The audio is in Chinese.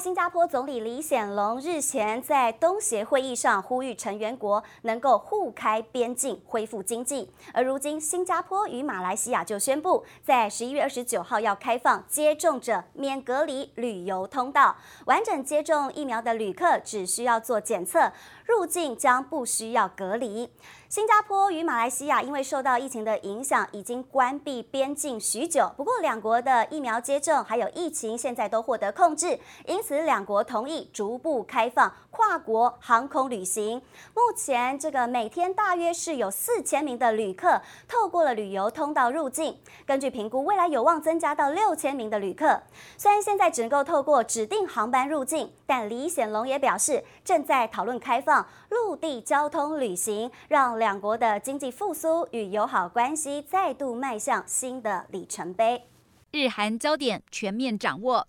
新加坡总理李显龙日前在东协会议上呼吁成员国能够互开边境，恢复经济。而如今，新加坡与马来西亚就宣布，在十一月二十九号要开放接种者免隔离旅游通道，完整接种疫苗的旅客只需要做检测，入境将不需要隔离。新加坡与马来西亚因为受到疫情的影响，已经关闭边境许久。不过，两国的疫苗接种还有疫情现在都获得控制，因此此两国同意逐步开放跨国航空旅行。目前，这个每天大约是有四千名的旅客透过了旅游通道入境。根据评估，未来有望增加到六千名的旅客。虽然现在只能够透过指定航班入境，但李显龙也表示，正在讨论开放陆地交通旅行，让两国的经济复苏与友好关系再度迈向新的里程碑。日韩焦点全面掌握，